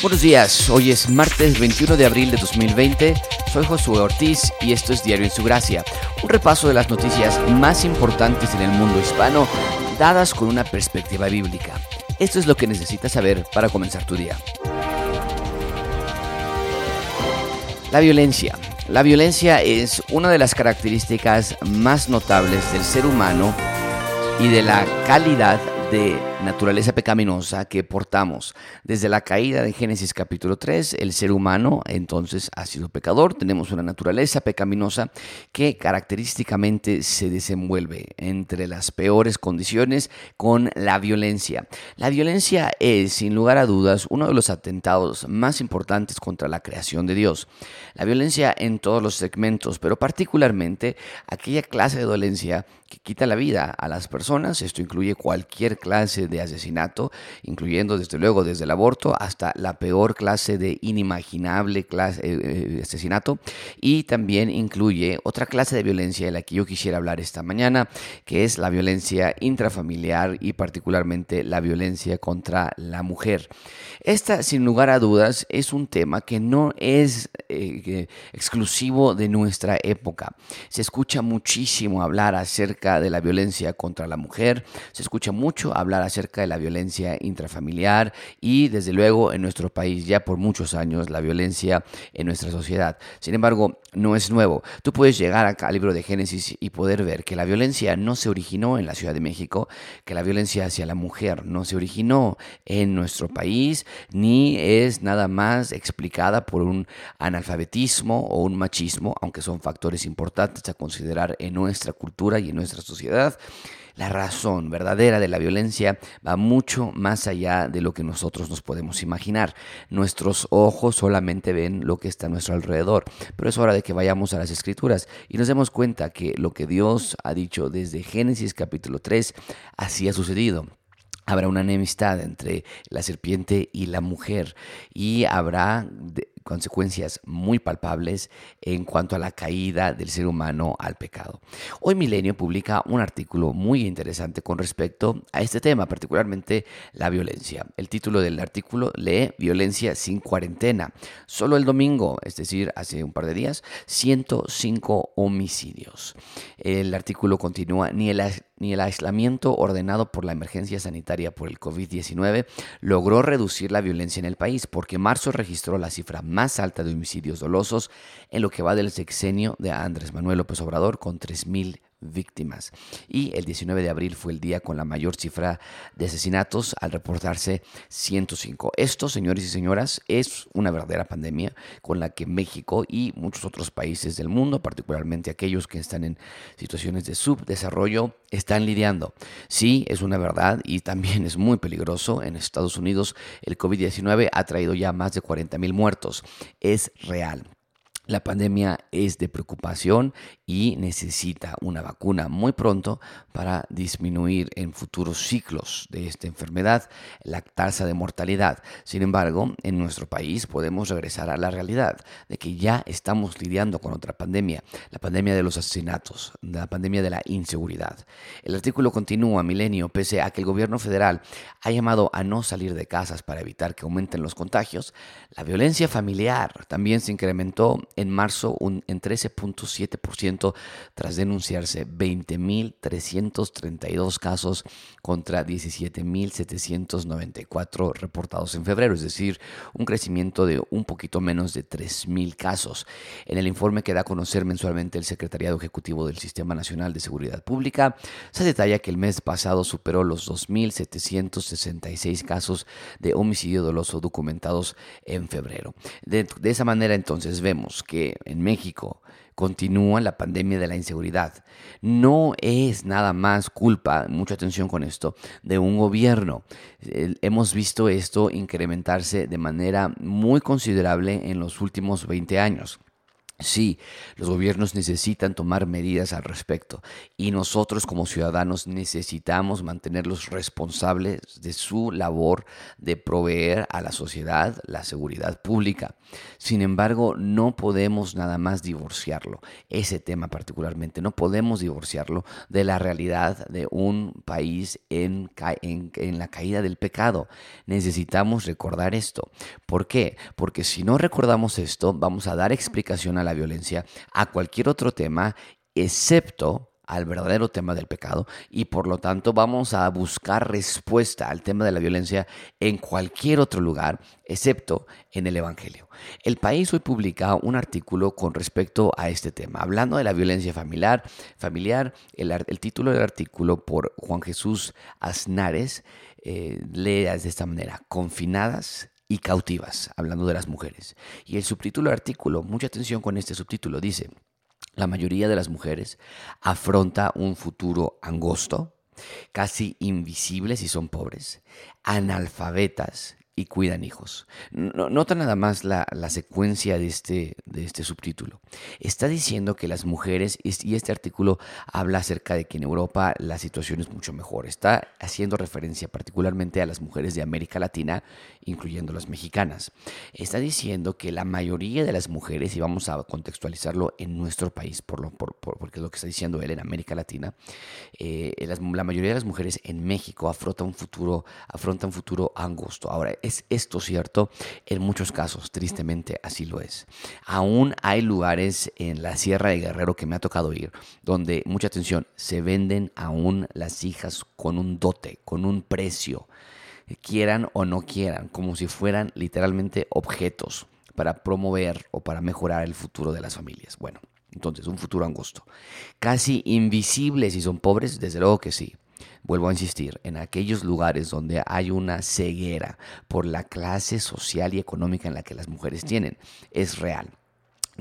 Buenos días, hoy es martes 21 de abril de 2020, soy Josué Ortiz y esto es Diario en su Gracia, un repaso de las noticias más importantes en el mundo hispano, dadas con una perspectiva bíblica. Esto es lo que necesitas saber para comenzar tu día. La violencia. La violencia es una de las características más notables del ser humano y de la calidad de naturaleza pecaminosa que portamos. Desde la caída de Génesis capítulo 3, el ser humano entonces ha sido pecador, tenemos una naturaleza pecaminosa que característicamente se desenvuelve entre las peores condiciones con la violencia. La violencia es, sin lugar a dudas, uno de los atentados más importantes contra la creación de Dios. La violencia en todos los segmentos, pero particularmente aquella clase de violencia que quita la vida a las personas, esto incluye cualquier clase de asesinato, incluyendo desde luego desde el aborto hasta la peor clase de inimaginable clase, eh, eh, asesinato y también incluye otra clase de violencia de la que yo quisiera hablar esta mañana, que es la violencia intrafamiliar y particularmente la violencia contra la mujer. Esta, sin lugar a dudas, es un tema que no es eh, exclusivo de nuestra época. Se escucha muchísimo hablar acerca de la violencia contra la mujer, se escucha mucho hablar acerca de la violencia intrafamiliar y desde luego en nuestro país ya por muchos años la violencia en nuestra sociedad. Sin embargo, no es nuevo. Tú puedes llegar al libro de Génesis y poder ver que la violencia no se originó en la Ciudad de México, que la violencia hacia la mujer no se originó en nuestro país, ni es nada más explicada por un analfabetismo o un machismo, aunque son factores importantes a considerar en nuestra cultura y en nuestra sociedad. La razón verdadera de la violencia va mucho más allá de lo que nosotros nos podemos imaginar. Nuestros ojos solamente ven lo que está a nuestro alrededor, pero es hora de que vayamos a las escrituras y nos demos cuenta que lo que Dios ha dicho desde Génesis capítulo 3 así ha sucedido habrá una enemistad entre la serpiente y la mujer y habrá consecuencias muy palpables en cuanto a la caída del ser humano al pecado. Hoy Milenio publica un artículo muy interesante con respecto a este tema, particularmente la violencia. El título del artículo lee Violencia sin cuarentena. Solo el domingo, es decir, hace un par de días, 105 homicidios. El artículo continúa, ni el ni el aislamiento ordenado por la emergencia sanitaria por el COVID-19 logró reducir la violencia en el país, porque marzo registró la cifra más alta de homicidios dolosos en lo que va del sexenio de Andrés Manuel López Obrador con 3.000 víctimas. Y el 19 de abril fue el día con la mayor cifra de asesinatos al reportarse 105. Esto, señores y señoras, es una verdadera pandemia con la que México y muchos otros países del mundo, particularmente aquellos que están en situaciones de subdesarrollo, están lidiando. Sí, es una verdad y también es muy peligroso. En Estados Unidos el COVID-19 ha traído ya más de 40 mil muertos. Es real. La pandemia es de preocupación y necesita una vacuna muy pronto para disminuir en futuros ciclos de esta enfermedad la tasa de mortalidad. Sin embargo, en nuestro país podemos regresar a la realidad de que ya estamos lidiando con otra pandemia, la pandemia de los asesinatos, la pandemia de la inseguridad. El artículo continúa, Milenio, pese a que el gobierno federal ha llamado a no salir de casas para evitar que aumenten los contagios, la violencia familiar también se incrementó en marzo un, en 13.7% tras denunciarse 20.332 casos contra 17.794 reportados en febrero, es decir, un crecimiento de un poquito menos de 3.000 casos. En el informe que da a conocer mensualmente el Secretariado Ejecutivo del Sistema Nacional de Seguridad Pública, se detalla que el mes pasado superó los 2.766 casos de homicidio doloso documentados en febrero. de esa manera entonces vemos que en México continúa la pandemia de la inseguridad. No es nada más culpa, mucha atención con esto, de un gobierno. Hemos visto esto incrementarse de manera muy considerable en los últimos 20 años. Sí, los gobiernos necesitan tomar medidas al respecto y nosotros como ciudadanos necesitamos mantenerlos responsables de su labor de proveer a la sociedad la seguridad pública. Sin embargo, no podemos nada más divorciarlo, ese tema particularmente, no podemos divorciarlo de la realidad de un país en, en, la caída del pecado. Necesitamos recordar esto. ¿Por qué? Porque si no recordamos esto, vamos a dar explicación a la violencia, a cualquier otro tema, excepto al verdadero tema del pecado y por lo tanto vamos a buscar respuesta al tema de la violencia en cualquier otro lugar excepto en el Evangelio. El país hoy publica un artículo con respecto a este tema, hablando de la violencia familiar. familiar el, título del artículo por Juan Jesús Aznares eh, lee de esta manera, confinadas y cautivas, hablando de las mujeres. Y el subtítulo del artículo, mucha atención con este subtítulo, dice, la mayoría de las mujeres afronta un futuro angosto, casi invisible si son pobres, analfabetas y cuidan hijos. nota nada más la, secuencia de este, de este subtítulo. Está diciendo que las mujeres, y este artículo habla acerca de que en Europa la situación es mucho mejor. Está haciendo referencia particularmente a las mujeres de América Latina, incluyendo las mexicanas. Está diciendo que la mayoría de las mujeres, y vamos a contextualizarlo en nuestro país, por lo, porque es lo que está diciendo él en América Latina, eh, la mayoría de las mujeres en México afronta un futuro, afronta un futuro angosto. Ahora, ¿Es esto cierto? En muchos casos, tristemente, así lo es. Aún hay lugares en la Sierra de Guerrero que me ha tocado ir, donde, mucha atención, se venden aún las hijas con un dote, con un precio, quieran o no quieran, como si fueran literalmente objetos para promover o para mejorar el futuro de las familias. Bueno, entonces, un futuro angosto. Casi invisible si son pobres, desde luego que sí vuelvo a insistir, en aquellos lugares donde hay una ceguera por la clase social y económica en la que las mujeres tienen, es real.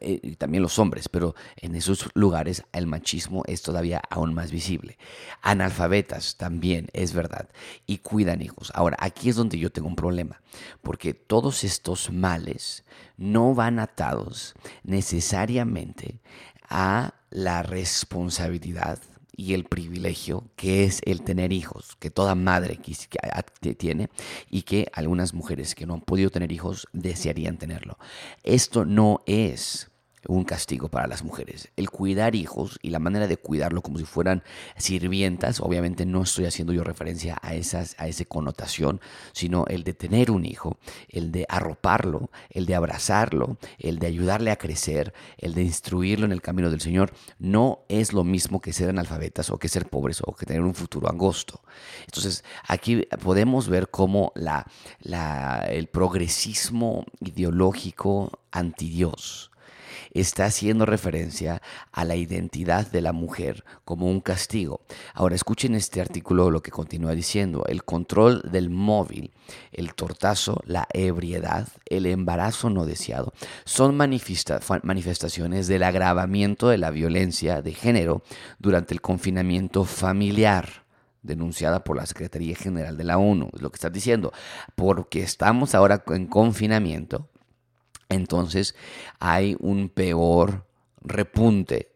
Eh, y también los hombres, pero en esos lugares el machismo es todavía aún más visible. Analfabetas también, es verdad, y cuidan hijos. Ahora, aquí es donde yo tengo un problema, porque todos estos males no van atados necesariamente a la responsabilidad y el privilegio que es el tener hijos, que toda madre tiene y que algunas mujeres que no han podido tener hijos desearían tenerlo. Esto no es un castigo para las mujeres. El cuidar hijos y la manera de cuidarlo como si fueran sirvientas, obviamente no estoy haciendo yo referencia a, esas, a esa connotación, sino el de tener un hijo, el de arroparlo, el de abrazarlo, el de ayudarle a crecer, el de instruirlo en el camino del Señor, no es lo mismo que ser analfabetas o que ser pobres o que tener un futuro angosto. Entonces, aquí podemos ver cómo la, el progresismo ideológico anti Dios, está haciendo referencia a la identidad de la mujer como un castigo. Ahora escuchen este artículo lo que continúa diciendo. El control del móvil, el tortazo, la ebriedad, el embarazo no deseado son manifestaciones del agravamiento de la violencia de género durante el confinamiento familiar denunciada por la Secretaría General de la ONU, es lo que estás diciendo, porque estamos ahora en confinamiento, entonces hay un peor repunte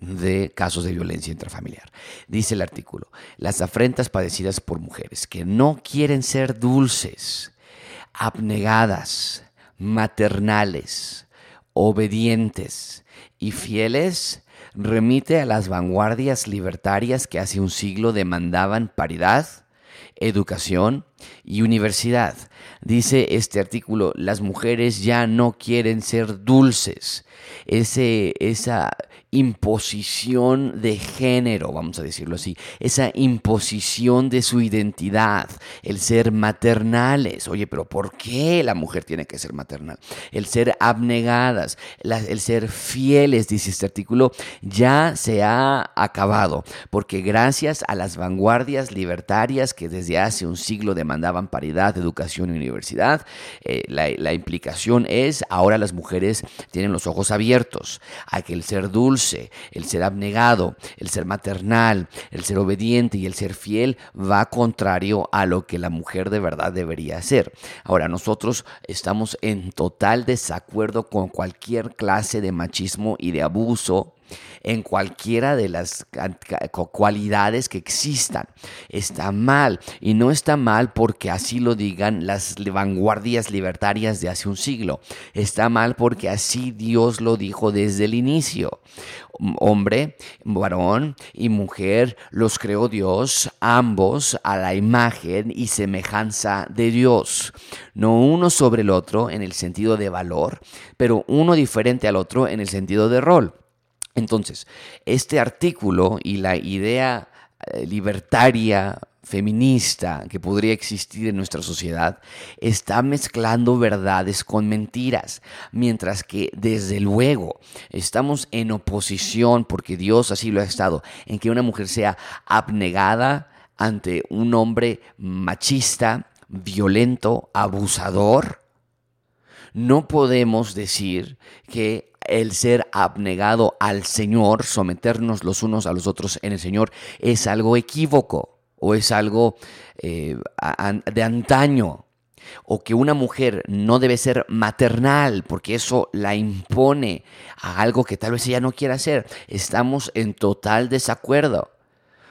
de casos de violencia intrafamiliar. Dice el artículo, las afrentas padecidas por mujeres que no quieren ser dulces, abnegadas, maternales, obedientes y fieles, remite a las vanguardias libertarias que hace un siglo demandaban paridad, educación y universidad. Dice este artículo, las mujeres ya no quieren ser dulces. Ese, esa imposición de género, vamos a decirlo así, esa imposición de su identidad, el ser maternales. Oye, pero ¿por qué la mujer tiene que ser maternal? El ser abnegadas, el ser fieles, dice este artículo, ya se ha acabado, porque gracias a las vanguardias libertarias que desde hace un siglo de demandaban paridad, educación y universidad. Eh, la, implicación es ahora las mujeres tienen los ojos abiertos a que el ser dulce, el ser abnegado, el ser maternal, el ser obediente y el ser fiel va contrario a lo que la mujer de verdad debería hacer. Ahora, nosotros estamos en total desacuerdo con cualquier clase de machismo y de abuso en cualquiera de las cualidades que existan. Está mal y no está mal porque así lo digan las vanguardias libertarias de hace un siglo. Está mal porque así Dios lo dijo desde el inicio. Hombre, varón y mujer los creó Dios, ambos a la imagen y semejanza de Dios. No uno sobre el otro en el sentido de valor, pero uno diferente al otro en el sentido de rol. Entonces, este artículo y la idea eh, libertaria, feminista que podría existir en nuestra sociedad está mezclando verdades con mentiras, mientras que desde luego estamos en oposición, porque Dios así lo ha estado, en que una mujer sea abnegada ante un hombre machista, violento, abusador. No podemos decir que el ser abnegado al Señor, someternos los unos a los otros en el Señor, es algo equívoco o es algo eh, de antaño. O que una mujer no debe ser maternal porque eso la impone a algo que tal vez ella no quiera hacer. Estamos en total desacuerdo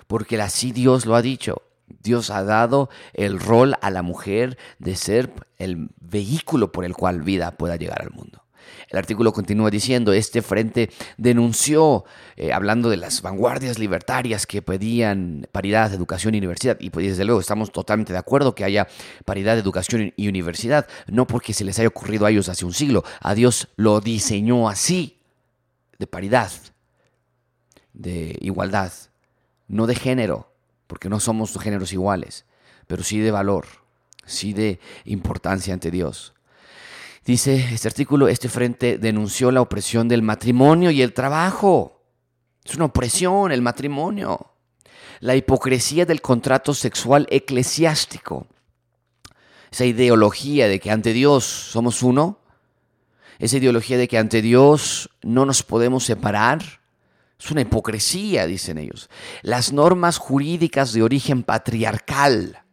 porque así Dios lo ha dicho. Dios ha dado el rol a la mujer de ser el vehículo por el cual vida pueda llegar al mundo. El artículo continúa diciendo, este frente denunció, eh, hablando de las vanguardias libertarias que pedían paridad, educación y universidad, y pues desde luego estamos totalmente de acuerdo que haya paridad, educación y universidad, no porque se les haya ocurrido a ellos hace un siglo, a Dios lo diseñó así, de paridad, de igualdad, no de género, porque no somos géneros iguales, pero sí de valor, sí de importancia ante Dios. Dice este artículo, este frente denunció la opresión del matrimonio y el trabajo. Es una opresión el matrimonio. La hipocresía del contrato sexual eclesiástico. Esa ideología de que ante Dios somos uno. Esa ideología de que ante Dios no nos podemos separar. Es una hipocresía, dicen ellos. Las normas jurídicas de origen patriarcal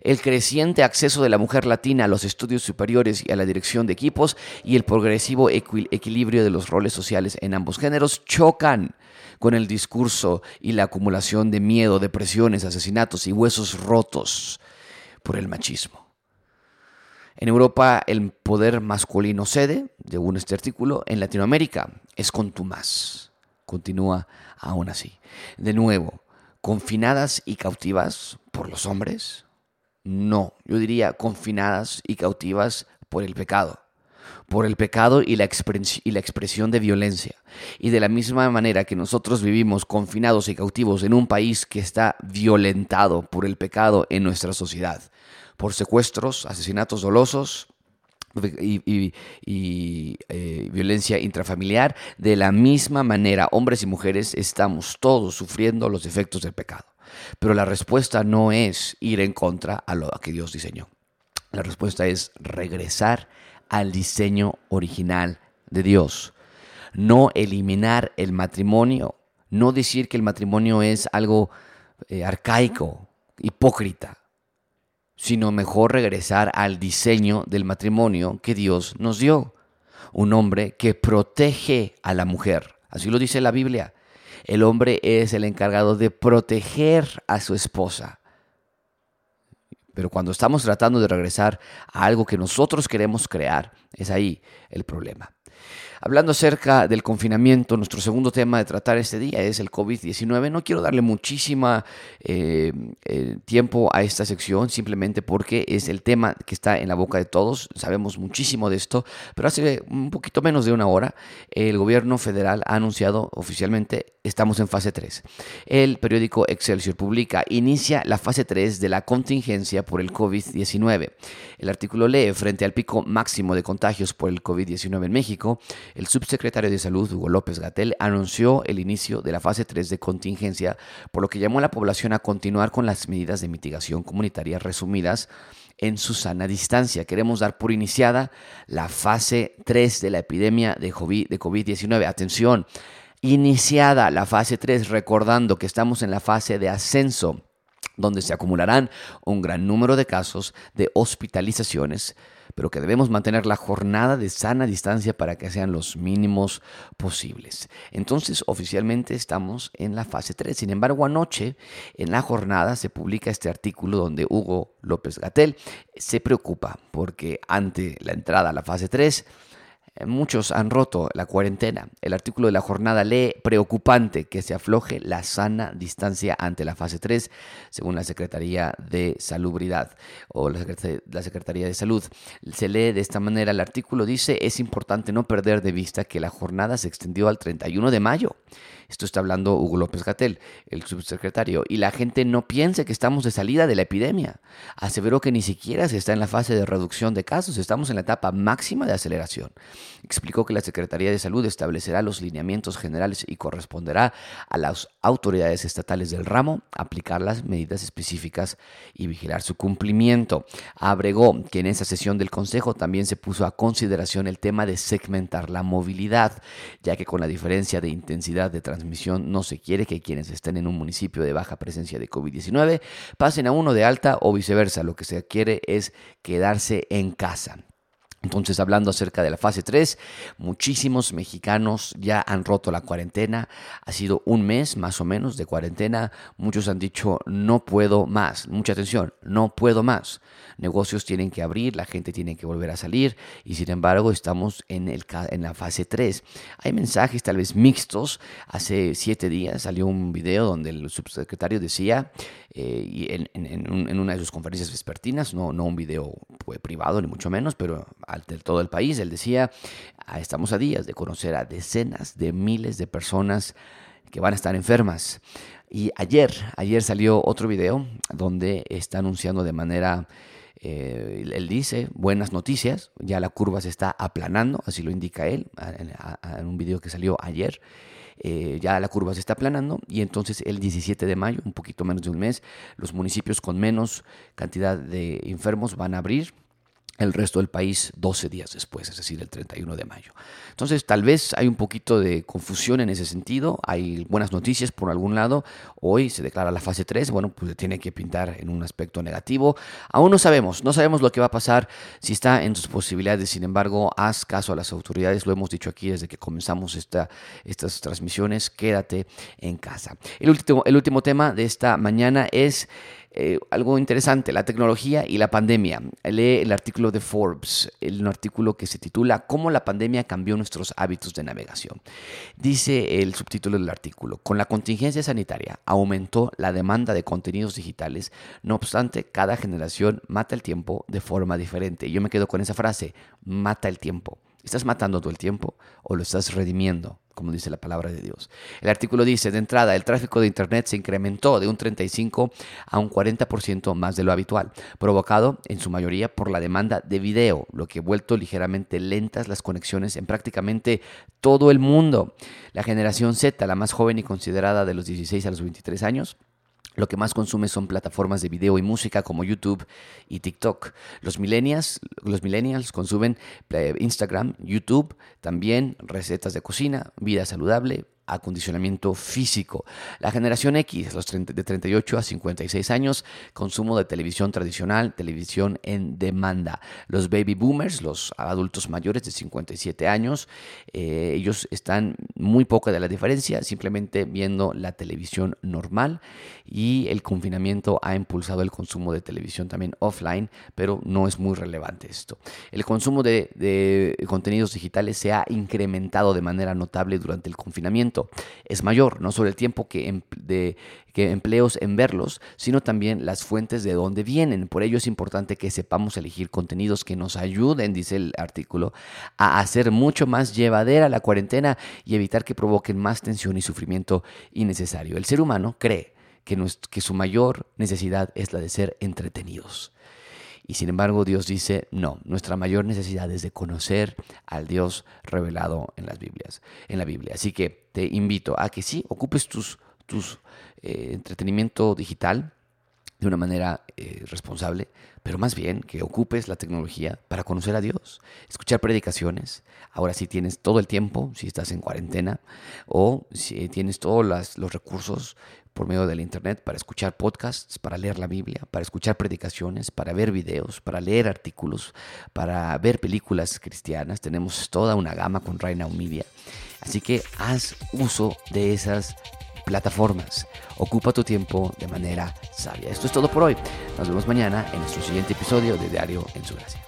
el creciente acceso de la mujer latina a los estudios superiores y a la dirección de equipos y el progresivo equilibrio de los roles sociales en ambos géneros chocan con el discurso y la acumulación de miedo, depresiones, asesinatos y huesos rotos por el machismo. En Europa el poder masculino cede, según este artículo, en Latinoamérica es contumaz. Continúa aún así. De nuevo, confinadas y cautivas por los hombres, no, yo diría confinadas y cautivas por el pecado, por el pecado y la, y la expresión de violencia. Y de la misma manera que nosotros vivimos confinados y cautivos en un país que está violentado por el pecado en nuestra sociedad, por secuestros, asesinatos dolosos, y, eh, violencia intrafamiliar, de la misma manera, hombres y mujeres estamos todos sufriendo los efectos del pecado. Pero la respuesta no es ir en contra a lo que Dios diseñó. La respuesta es regresar al diseño original de Dios. No eliminar el matrimonio. No decir que el matrimonio es algo eh, arcaico, hipócrita, sino mejor regresar al diseño del matrimonio que Dios nos dio. Un hombre que protege a la mujer. Así lo dice la Biblia. El hombre es el encargado de proteger a su esposa. Pero cuando estamos tratando de regresar a algo que nosotros queremos crear, es ahí el problema. Hablando acerca del confinamiento, nuestro segundo tema de tratar este día es el COVID-19. No quiero darle muchísima eh, eh, tiempo a esta sección, simplemente porque es el tema que está en la boca de todos. Sabemos muchísimo de esto, pero hace un poquito menos de una hora el gobierno federal ha anunciado oficialmente estamos en fase 3. El periódico Excelsior publica, inicia la fase 3 de la contingencia por el COVID-19. El artículo lee, frente al pico máximo de contagios por el COVID-19 en México, México, el subsecretario de Salud, Hugo López Gatel, anunció el inicio de la fase 3 de contingencia, por lo que llamó a la población a continuar con las medidas de mitigación comunitaria resumidas en su sana distancia. Queremos dar por iniciada la fase 3 de la epidemia de COVID-19. Atención, iniciada la fase 3, recordando que estamos en la fase de ascenso donde se acumularán un gran número de casos de hospitalizaciones, pero que debemos mantener la jornada de sana distancia para que sean los mínimos posibles. Entonces, oficialmente estamos en la fase 3. Sin embargo, anoche en la jornada se publica este artículo donde Hugo López Gatel se preocupa porque ante la entrada a la fase 3, eh, muchos han roto la cuarentena. El artículo de la jornada lee preocupante que se afloje la sana distancia ante la fase 3, según la Secretaría de Salubridad o la Secretaría de Salud. Se lee de esta manera el artículo, dice, es importante no perder de vista que la jornada se extendió al 31 de mayo. Esto está hablando Hugo López Gatel, el subsecretario. Y la gente no piense que estamos de salida de la epidemia. Aseveró que ni siquiera se está en la fase de reducción de casos, estamos en la etapa máxima de aceleración. Explicó que la Secretaría de Salud establecerá los lineamientos generales y corresponderá a las autoridades estatales del ramo aplicar las medidas específicas y vigilar su cumplimiento. Abregó que en esa sesión del Consejo también se puso a consideración el tema de segmentar la movilidad, ya que con la diferencia de intensidad de transmisión no se quiere que quienes estén en un municipio de baja presencia de COVID-19 pasen a uno de alta o viceversa. Lo que se quiere es quedarse en casa. Entonces, hablando acerca de la fase 3, muchísimos mexicanos ya han roto la cuarentena. Ha sido un mes más o menos de cuarentena. Muchos han dicho, no puedo más. Mucha atención, no puedo más. Negocios tienen que abrir, la gente tiene que volver a salir y sin embargo estamos en, el, en la fase 3. Hay mensajes tal vez mixtos. Hace siete días salió un video donde el subsecretario decía, eh, en, una de sus conferencias vespertinas, no, no un video pues, privado ni mucho menos, pero de todo el país. Él decía, ah, estamos a días de conocer a decenas de miles de personas que van a estar enfermas. Y ayer, ayer salió otro video donde está anunciando de manera, eh, él dice, buenas noticias, ya la curva se está aplanando, así lo indica él en, un video que salió ayer. Eh, ya la curva se está aplanando y entonces el 17 de mayo, un poquito menos de un mes, los municipios con menos cantidad de enfermos van a abrir el resto del país 12 días después, es decir, el 31 de mayo. Entonces, tal vez hay un poquito de confusión en ese sentido, hay buenas noticias por algún lado, hoy se declara la fase 3, bueno, pues se tiene que pintar en un aspecto negativo, aún no sabemos, no sabemos lo que va a pasar, si está en tus posibilidades, sin embargo, haz caso a las autoridades, lo hemos dicho aquí desde que comenzamos esta, estas transmisiones, quédate en casa. El último, el último tema de esta mañana es... Eh, algo interesante, la tecnología y la pandemia. Lee el artículo de Forbes, un artículo que se titula ¿Cómo la pandemia cambió nuestros hábitos de navegación? Dice el subtítulo del artículo, con la contingencia sanitaria aumentó la demanda de contenidos digitales, no obstante, cada generación mata el tiempo de forma diferente. Yo me quedo con esa frase, mata el tiempo. ¿Estás matando todo el tiempo o lo estás redimiendo? como dice la palabra de Dios. El artículo dice, de entrada, el tráfico de Internet se incrementó de un 35 a un 40% más de lo habitual, provocado en su mayoría por la demanda de video, lo que ha vuelto ligeramente lentas las conexiones en prácticamente todo el mundo. La generación Z, la más joven y considerada de los 16 a los 23 años, lo que más consume son plataformas de video y música como YouTube y TikTok. Los millennials, los millennials consumen eh, Instagram, YouTube, también recetas de cocina, vida saludable, acondicionamiento físico. La generación X, los de 38 a 56 años, consumo de televisión tradicional, televisión en demanda. Los baby boomers, los adultos mayores de 57 años, eh, ellos están muy poca de la diferencia, simplemente viendo la televisión normal y el confinamiento ha impulsado el consumo de televisión también offline, pero no es muy relevante esto. El consumo de, de contenidos digitales se ha incrementado de manera notable durante el confinamiento es mayor, no solo el tiempo que, de, que empleos en verlos, sino también las fuentes de dónde vienen. Por ello es importante que sepamos elegir contenidos que nos ayuden, dice el artículo, a hacer mucho más llevadera la cuarentena y evitar que provoquen más tensión y sufrimiento innecesario. El ser humano cree que, que su mayor necesidad es la de ser entretenidos. Y sin embargo Dios dice, no, nuestra mayor necesidad es de conocer al Dios revelado en las Biblias, en la Biblia. Así que te invito a que sí, ocupes tus, tus eh, entretenimiento digital, de una manera eh, responsable, pero más bien que ocupes la tecnología para conocer a Dios, escuchar predicaciones. Ahora sí tienes todo el tiempo, si estás en cuarentena, o si tienes todos los recursos por medio del Internet para escuchar podcasts, para leer la Biblia, para escuchar predicaciones, para ver videos, para leer artículos, para ver películas cristianas. Tenemos toda una gama con Reina Media. Así que haz uso de esas plataformas. Ocupa tu tiempo de manera sabia. Esto es todo por hoy. Nos vemos mañana en nuestro siguiente episodio de Diario en su Gracia.